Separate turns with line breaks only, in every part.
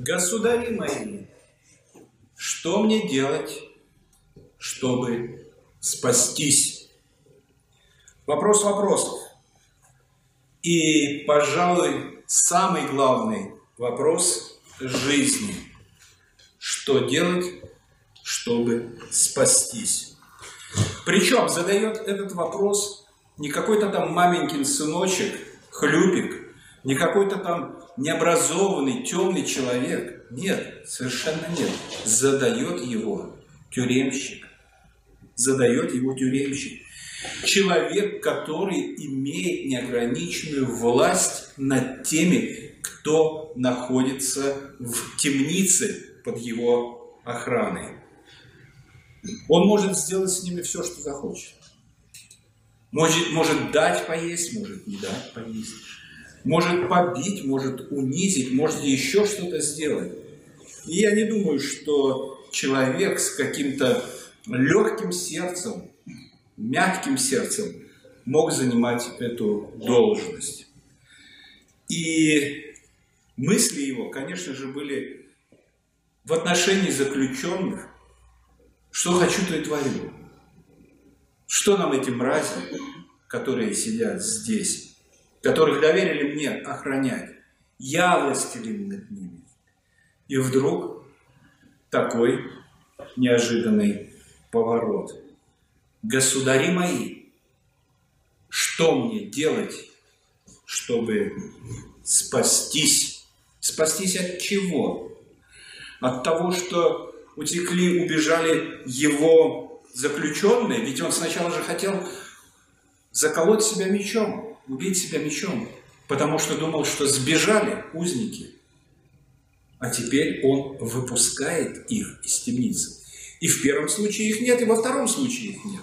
Государи мои, что мне делать, чтобы спастись? Вопрос вопросов. И, пожалуй, самый главный вопрос жизни. Что делать, чтобы спастись? Причем задает этот вопрос не какой-то там маменькин сыночек, хлюпик, не какой-то там необразованный, темный человек. Нет, совершенно нет. Задает его тюремщик. Задает его тюремщик. Человек, который имеет неограниченную власть над теми, кто находится в темнице под его охраной. Он может сделать с ними все, что захочет. Может, может дать поесть, может не дать поесть может побить, может унизить, может еще что-то сделать. И я не думаю, что человек с каким-то легким сердцем, мягким сердцем мог занимать эту должность. И мысли его, конечно же, были в отношении заключенных, что хочу, то и творю. Что нам эти мрази, которые сидят здесь, которых доверили мне охранять. Я властелин над ними. И вдруг такой неожиданный поворот. Государи мои, что мне делать, чтобы спастись? Спастись от чего? От того, что утекли, убежали его заключенные, ведь он сначала же хотел заколоть себя мечом убить себя мечом, потому что думал, что сбежали узники. А теперь он выпускает их из темницы. И в первом случае их нет, и во втором случае их нет.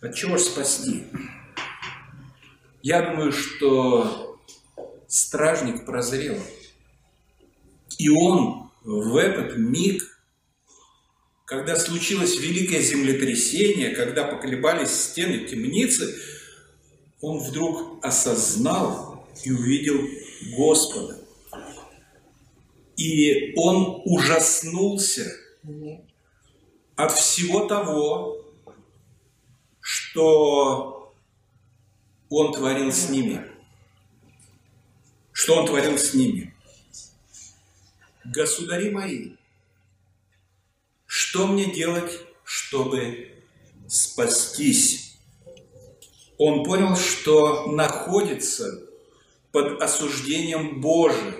От чего же спасти? Я думаю, что стражник прозрел. И он в этот миг, когда случилось великое землетрясение, когда поколебались стены темницы, он вдруг осознал и увидел Господа. И он ужаснулся от всего того, что он творил с ними. Что он творил с ними. Государи мои, что мне делать, чтобы спастись? Он понял, что находится под осуждением Божиим.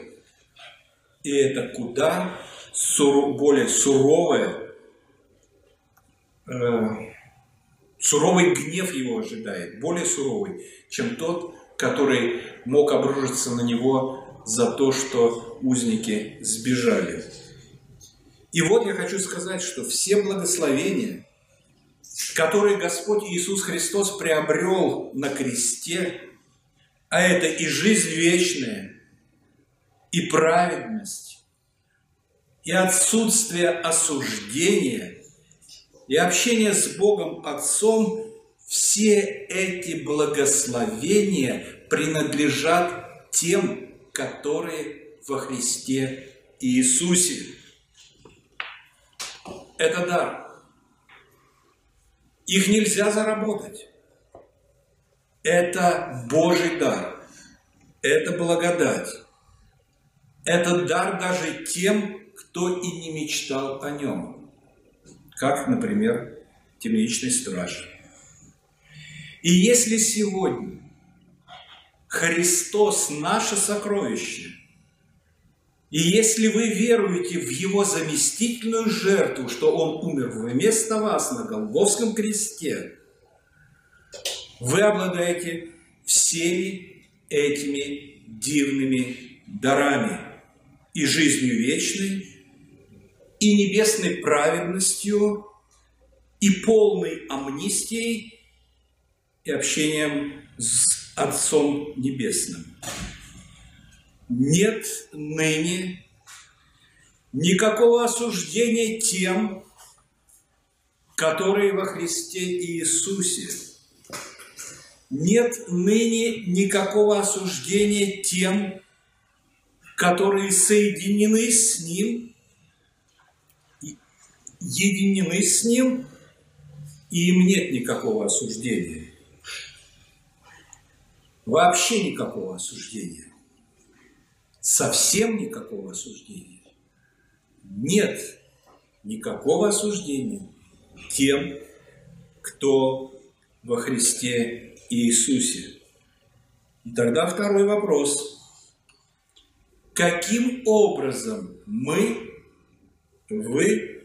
И это куда сур, более суровое, э, суровый гнев его ожидает, более суровый, чем тот, который мог обрушиться на него за то, что узники сбежали. И вот я хочу сказать, что все благословения – который Господь Иисус Христос приобрел на кресте, а это и жизнь вечная, и праведность, и отсутствие осуждения, и общение с Богом Отцом, все эти благословения принадлежат тем, которые во Христе Иисусе. Это дар. Их нельзя заработать. Это Божий дар. Это благодать. Это дар даже тем, кто и не мечтал о нем. Как, например, темничный страж. И если сегодня Христос наше сокровище – и если вы веруете в Его заместительную жертву, что Он умер вместо вас на Голговском кресте, вы обладаете всеми этими дивными дарами и жизнью вечной, и небесной праведностью, и полной амнистией, и общением с Отцом Небесным нет ныне никакого осуждения тем, которые во Христе Иисусе. Нет ныне никакого осуждения тем, которые соединены с Ним, единены с Ним, и им нет никакого осуждения. Вообще никакого осуждения. Совсем никакого осуждения. Нет никакого осуждения тем, кто во Христе Иисусе. И тогда второй вопрос. Каким образом мы, вы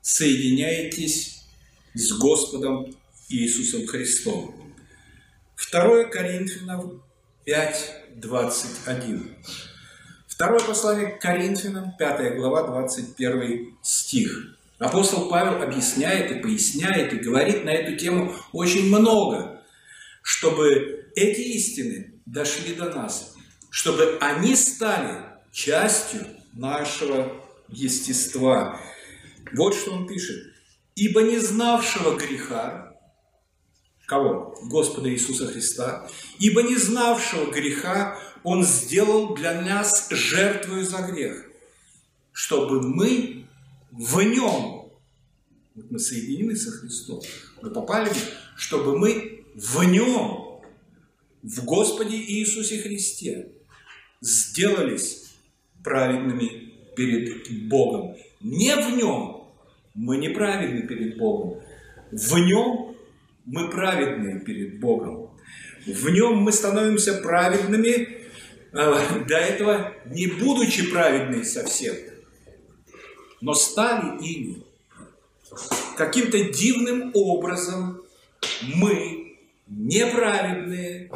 соединяетесь с Господом Иисусом Христом? 2 Коринфянам 5, 21. Второе послание к Коринфянам, 5 глава, 21 стих. Апостол Павел объясняет и поясняет и говорит на эту тему очень много, чтобы эти истины дошли до нас, чтобы они стали частью нашего естества. Вот что он пишет. «Ибо не знавшего греха, кого? Господа Иисуса Христа, ибо не знавшего греха Он сделал для нас жертвою за грех, чтобы мы в нем, вот мы соединены со Христом, мы попали, чтобы мы в нем, в Господе Иисусе Христе, сделались праведными перед Богом. Не в нем мы не праведны перед Богом, в нем мы праведны перед Богом. В нем мы становимся праведными, до этого не будучи праведными совсем – но стали ими. Каким-то дивным образом мы неправедные,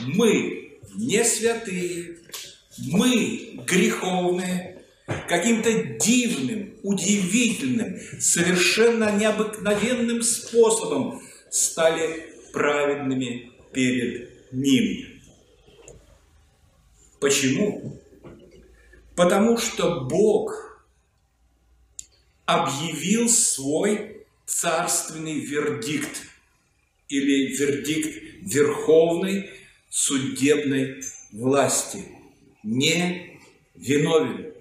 мы не святые, мы греховные, каким-то дивным, удивительным, совершенно необыкновенным способом стали праведными перед Ним. Почему? Потому что Бог – объявил свой царственный вердикт или вердикт верховной судебной власти. Не виновен.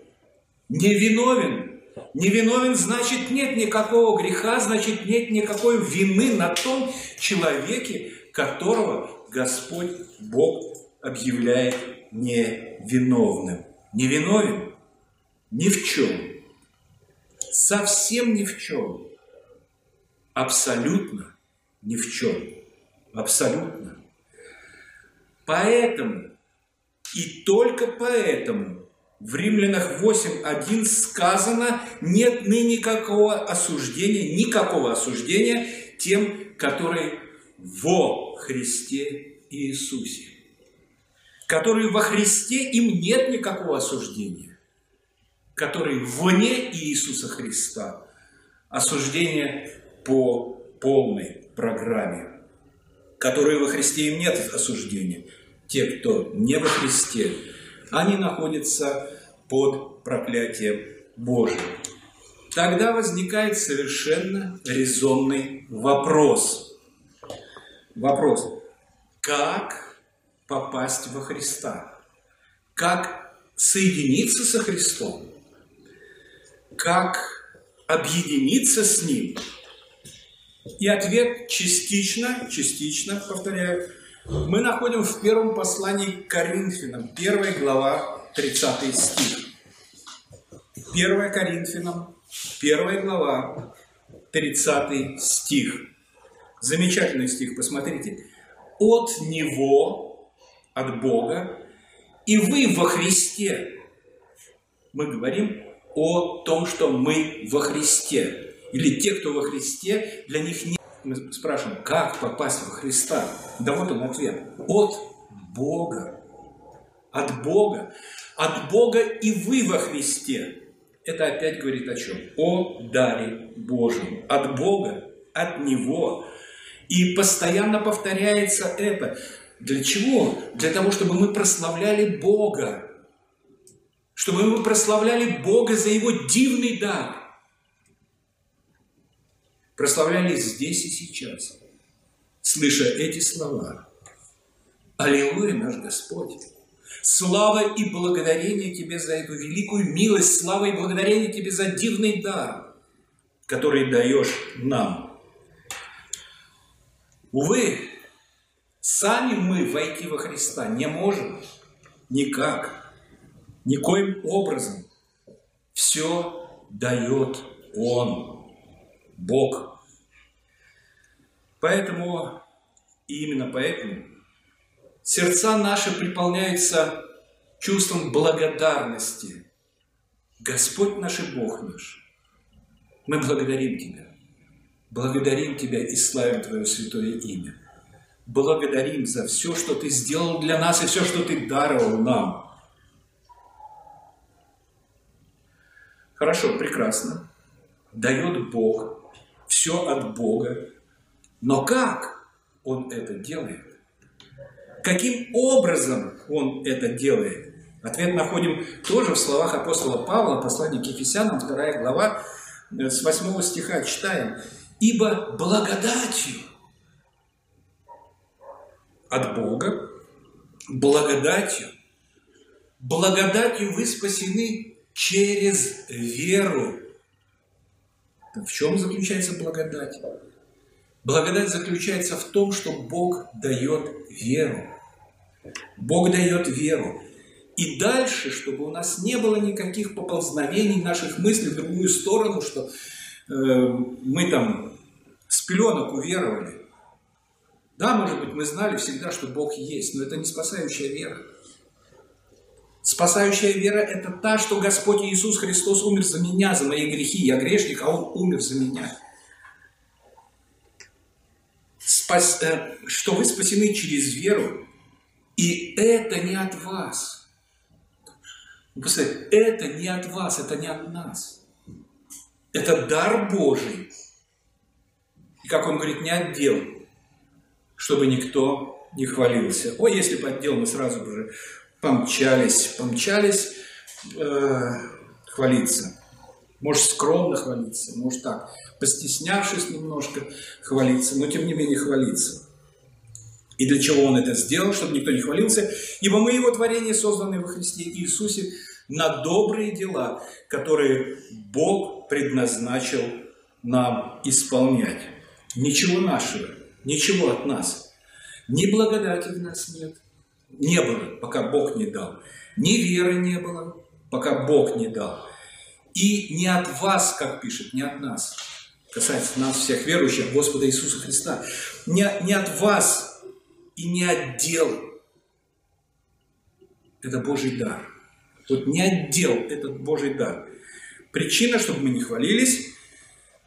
Не виновен. Не виновен значит нет никакого греха, значит нет никакой вины на том человеке, которого Господь Бог объявляет невиновным. Невиновен ни в чем совсем ни в чем. Абсолютно ни в чем. Абсолютно. Поэтому и только поэтому в Римлянах 8.1 сказано, нет ныне никакого осуждения, никакого осуждения тем, которые во Христе Иисусе. Которые во Христе, им нет никакого осуждения который вне Иисуса Христа, осуждение по полной программе, которые во Христе им нет осуждения. Те, кто не во Христе, они находятся под проклятием Божьим. Тогда возникает совершенно резонный вопрос. Вопрос, как попасть во Христа? Как соединиться со Христом? как объединиться с Ним? И ответ частично, частично, повторяю, мы находим в первом послании к Коринфянам, первая глава, 30 стих. 1 Коринфянам, первая глава, 30 стих. Замечательный стих, посмотрите. «От Него, от Бога, и вы во Христе». Мы говорим о том, что мы во Христе. Или те, кто во Христе, для них нет. Мы спрашиваем, как попасть во Христа? Да вот он ответ. От Бога. От Бога. От Бога и вы во Христе. Это опять говорит о чем? О даре Божьем. От Бога, от Него. И постоянно повторяется это. Для чего? Для того, чтобы мы прославляли Бога чтобы мы прославляли Бога за Его дивный дар. Прославляли здесь и сейчас, слыша эти слова. Аллилуйя, наш Господь! Слава и благодарение Тебе за эту великую милость, слава и благодарение Тебе за дивный дар, который даешь нам. Увы, сами мы войти во Христа не можем никак, никоим образом. Все дает Он, Бог. Поэтому, и именно поэтому, сердца наши приполняются чувством благодарности. Господь наш и Бог наш, мы благодарим Тебя. Благодарим Тебя и славим Твое святое имя. Благодарим за все, что Ты сделал для нас и все, что Ты даровал нам. Хорошо, прекрасно. Дает Бог, все от Бога. Но как Он это делает? Каким образом Он это делает? Ответ находим тоже в словах апостола Павла, послание к Ефесянам, 2 глава, э, с 8 стиха читаем. «Ибо благодатью от Бога, благодатью, благодатью вы спасены через веру». В чем заключается благодать? Благодать заключается в том, что Бог дает веру. Бог дает веру. И дальше, чтобы у нас не было никаких поползновений наших мыслей в другую сторону, что э, мы там с пеленок уверовали. Да, может быть, мы знали всегда, что Бог есть, но это не спасающая вера. Спасающая вера – это та, что Господь Иисус Христос умер за меня, за мои грехи. Я грешник, а Он умер за меня. Спас, э, что вы спасены через веру, и это не от вас – представляете, это не от вас, это не от нас. Это дар Божий. И как он говорит, не отдел, чтобы никто не хвалился. Ой, если бы отдел, мы сразу же помчались, помчались э, хвалиться. Может, скромно хвалиться, может так, постеснявшись немножко хвалиться, но тем не менее хвалиться. И для чего он это сделал, чтобы никто не хвалился? Ибо мы его творение, созданные во Христе Иисусе, на добрые дела, которые Бог предназначил нам исполнять. Ничего нашего, ничего от нас. Ни благодати в нас нет, не было, пока Бог не дал. Ни веры не было, пока Бог не дал. И не от вас, как пишет, не от нас, касается нас всех верующих, Господа Иисуса Христа, не, не от вас и не от дел. Это Божий дар. Вот не отдел этот Божий дар. Причина, чтобы мы не хвалились,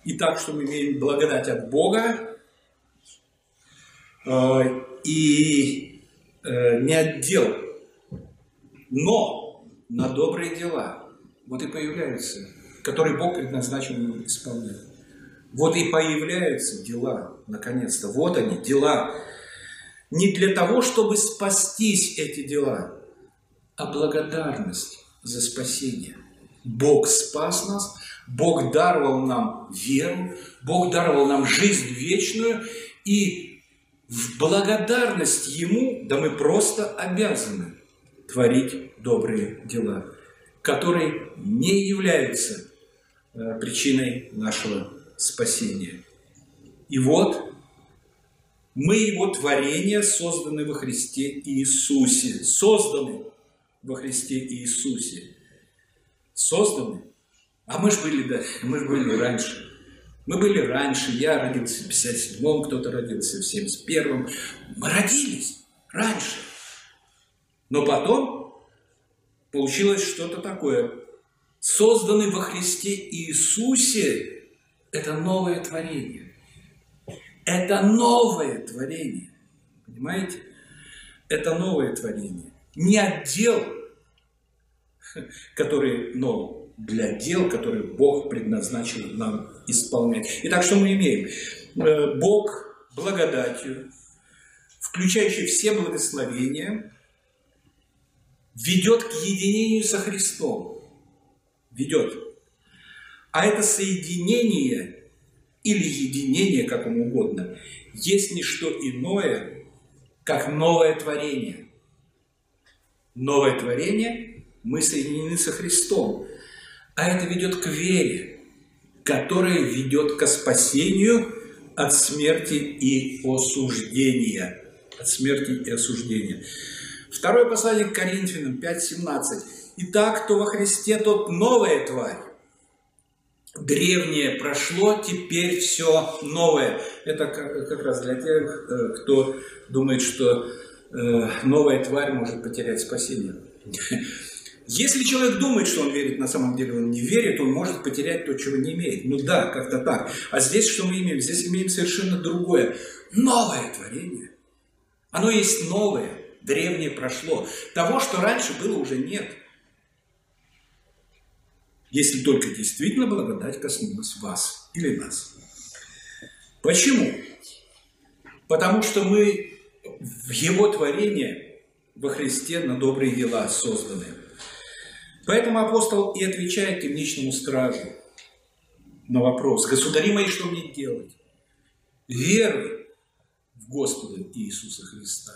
и так, что мы имеем благодать от Бога, и э, не отдел, но на добрые дела. Вот и появляются, которые Бог предназначил нам исполнять. Вот и появляются дела, наконец-то. Вот они, дела. Не для того, чтобы спастись эти дела, а благодарность за спасение. Бог спас нас, Бог даровал нам веру, Бог даровал нам жизнь вечную, и в благодарность Ему, да мы просто обязаны творить добрые дела, которые не являются э, причиной нашего спасения. И вот мы Его творение, созданы во Христе Иисусе, созданы во Христе Иисусе. Созданы. А мы же были, да, мы же были раньше. Мы были раньше, я родился в 57-м, кто-то родился в 71-м. Мы родились раньше. Но потом получилось что-то такое. Созданный во Христе Иисусе – это новое творение. Это новое творение. Понимаете? Это новое творение не отдел, который, но для дел, которые Бог предназначил нам исполнять. Итак, что мы имеем? Э, Бог благодатью, включающий все благословения, ведет к единению со Христом. Ведет. А это соединение или единение, как вам угодно, есть не что иное, как новое творение – новое творение, мы соединены со Христом. А это ведет к вере, которая ведет к спасению от смерти и осуждения. От смерти и осуждения. Второе послание к Коринфянам 5.17. Итак, кто во Христе, тот новая тварь. Древнее прошло, теперь все новое. Это как раз для тех, э, кто думает, что э, новая тварь может потерять спасение. Если человек думает, что он верит, на самом деле он не верит, он может потерять то, чего не имеет. Ну да, как-то так. А здесь что мы имеем? Здесь имеем совершенно другое. Новое творение. Оно есть новое, древнее прошло. Того, что раньше было, уже нет. Если только действительно благодать коснулась вас или нас. Почему? Потому что мы в Его творение во Христе на добрые дела созданы. Поэтому апостол и отвечает темничному стражу на вопрос, «Государи мои, что мне делать?» Веруй в Господа Иисуса Христа.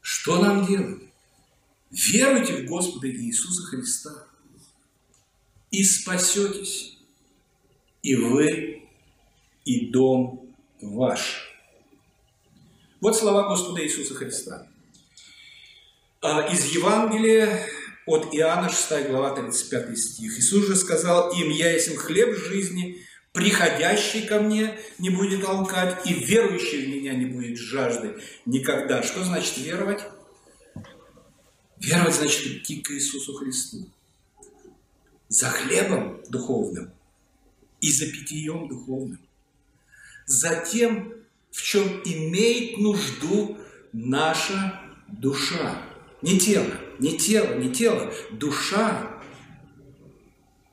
Что нам делать? Веруйте в Господа Иисуса Христа и спасетесь, и вы, и дом ваш. Вот слова Господа Иисуса Христа. А, из Евангелия от Иоанна 6 глава 35 стих. Иисус же сказал им, «Я есть хлеб жизни, приходящий ко мне не будет толкать, и верующий в меня не будет жажды никогда». Что значит веровать? Веровать значит идти к Иисусу Христу. За хлебом духовным и за питьем духовным. За тем, в чем имеет нужду наша душа. Не тело, не тело, не тело. Душа,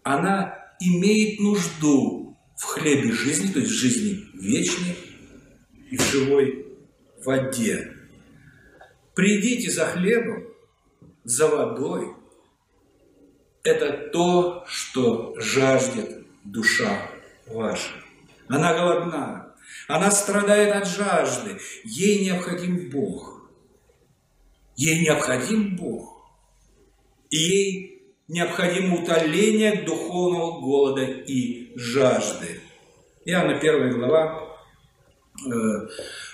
она имеет нужду в хлебе жизни, то есть в жизни вечной и в живой воде. Придите за хлебом, за водой. Это то, что жаждет душа ваша. Она голодна, она страдает от жажды, ей необходим Бог – Ей необходим Бог. И ей необходимо утоление духовного голода и жажды. Иоанна 1 глава,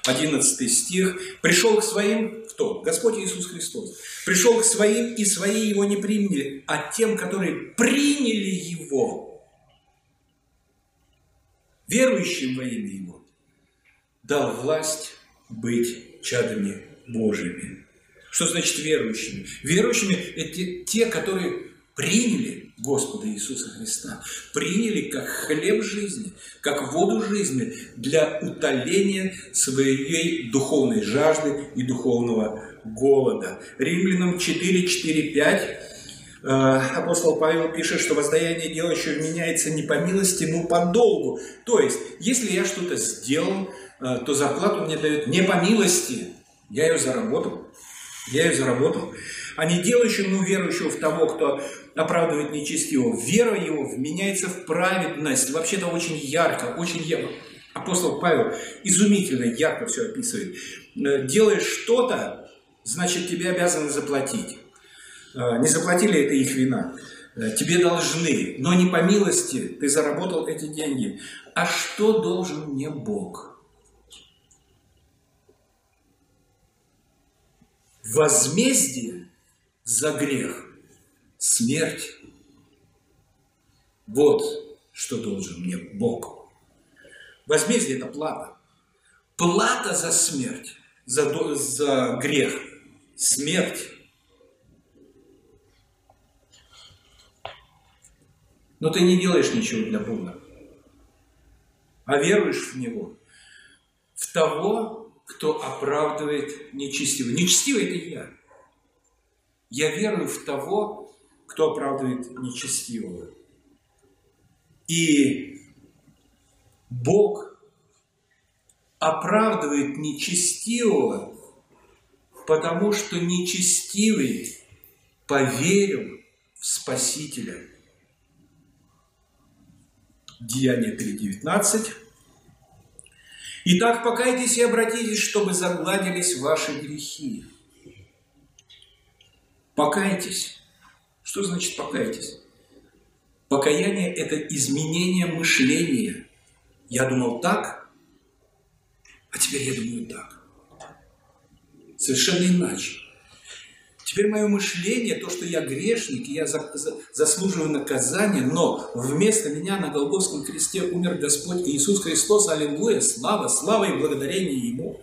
11 э, стих. «Пришел к своим, кто? Господь Иисус Христос. Пришел к своим, и свои его не приняли, а тем, которые приняли его, верующим во имя его, дал власть быть чадами Божьими. Что значит верующими? Верующими – это те, которые приняли Господа Иисуса Христа, приняли как хлеб жизни, как воду жизни для утоления своей духовной жажды и духовного голода. Римлянам 4, 4, 5 апостол Павел пишет, что воздаяние делающего меняется не по милости, но по долгу. То есть, если я что-то сделал, э, то зарплату мне дают не по милости, я ее заработал. Я ее заработал. А не делающему верующего в того, кто оправдывает нечестивого. Вера его вменяется в праведность. Вообще-то очень ярко, очень ярко. Апостол Павел изумительно ярко все описывает. Э, делаешь что-то, значит тебе обязаны заплатить. Э, не заплатили, это их вина. Э, тебе должны, но не по милости ты заработал эти деньги. А что должен мне Бог? Возмездие за грех – смерть. Вот что должен мне Бог. Возмездие – это плата. Плата за смерть, за, за грех – смерть. Но ты не делаешь ничего для Бога, а веруешь в Него, в того, кто оправдывает нечестивого. Нечестивый – это я. Я верую в того, кто оправдывает нечестивого. И Бог оправдывает нечестивого, потому что нечестивый поверил в Спасителя. Деяние 3.19 Итак, покайтесь и обратитесь, чтобы загладились ваши грехи. Покайтесь. Что значит покайтесь? Покаяние – это изменение мышления. Я думал так, а теперь я думаю так. Совершенно иначе. Теперь мое мышление, то, что я грешник, и я заслуживаю наказания, но вместо меня на Голгофском кресте умер Господь Иисус Христос, аллилуйя, слава, слава и благодарение Ему.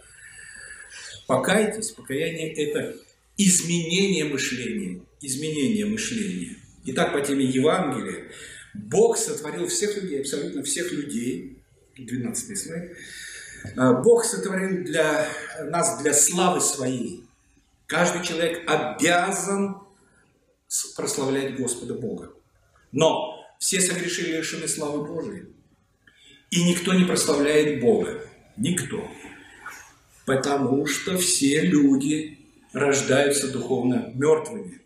Покайтесь, покаяние – это изменение мышления, изменение мышления. Итак, по теме Евангелия, Бог сотворил всех людей, абсолютно всех людей, 12 слайд, Бог сотворил для нас для славы своей, Каждый человек обязан прославлять Господа Бога. Но все согрешили лишены славы Божией. И никто не прославляет Бога. Никто. Потому что все люди рождаются духовно мертвыми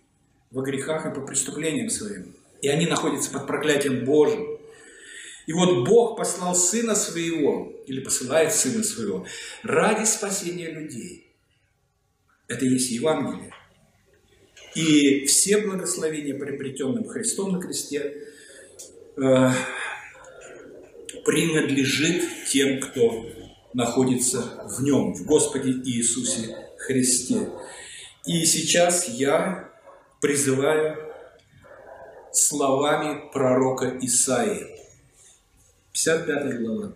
во грехах и по преступлениям своим. И они находятся под проклятием Божьим. И вот Бог послал Сына Своего, или посылает Сына Своего, ради спасения людей – это есть Евангелие. И все благословения, приобретенным Христом на кресте, э, принадлежит тем, кто находится в нем, в Господе Иисусе Христе. И сейчас я призываю словами пророка Исаии. 55 глава.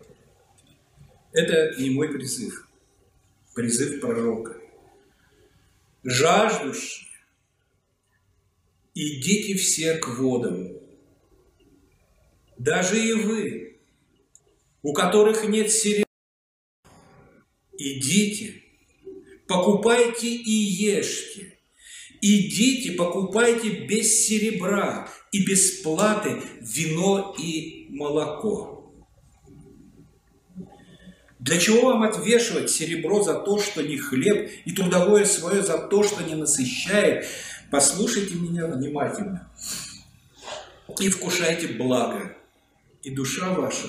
Это не мой призыв, призыв пророка жаждущие, идите все к водам. Даже и вы, у которых нет серебра, идите, покупайте и ешьте. Идите, покупайте без серебра и без платы вино и молоко. Для чего вам отвешивать серебро за то, что не хлеб, и трудовое свое за то, что не насыщает? Послушайте меня внимательно и вкушайте благо, и душа ваша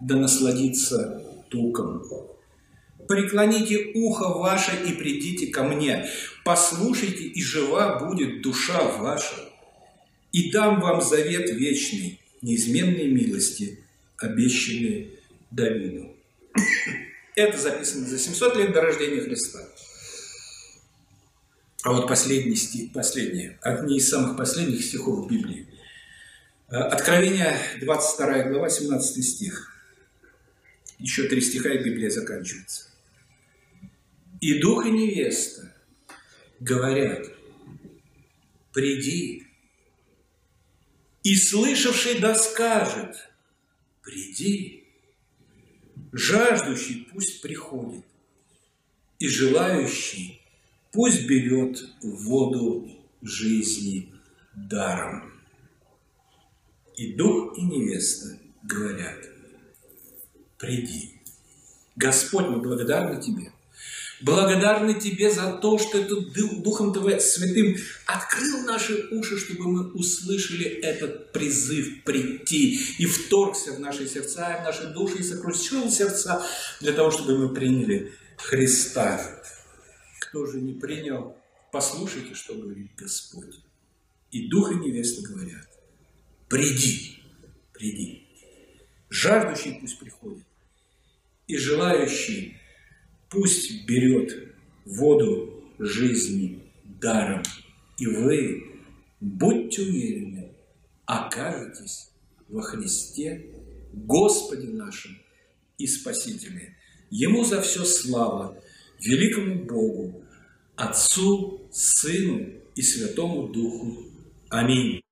да насладится туком. Преклоните ухо ваше и придите ко мне, послушайте, и жива будет душа ваша, и дам вам завет вечный, неизменной милости, обещанный Давиду. Это записано за 700 лет до рождения Христа. А вот последний стих, последний, одни из самых последних стихов Библии. Э, Откровение, 22 глава, 17 стих. Еще три стиха, и Библия заканчивается. «И дух и невеста говорят, приди, и слышавший да скажет, приди, Жаждущий пусть приходит, и желающий пусть берет воду жизни даром. И дух, и невеста говорят, приди. Господь, мы благодарны Тебе – благодарны Тебе за то, что Ты Духом Твоим Святым открыл наши уши, чтобы мы услышали этот призыв прийти и вторгся в наши сердца, и в наши души, и сокрушил сердца для того, чтобы мы приняли Христа. Кто же не принял, послушайте, что говорит Господь. И Дух и невеста говорят, приди, приди. Жаждущий пусть приходит, и желающий Пусть берет воду жизни даром, и вы, будьте уверены, окажетесь во Христе, Господе нашем и Спасителе. Ему за все слава, великому Богу, Отцу, Сыну и Святому Духу. Аминь.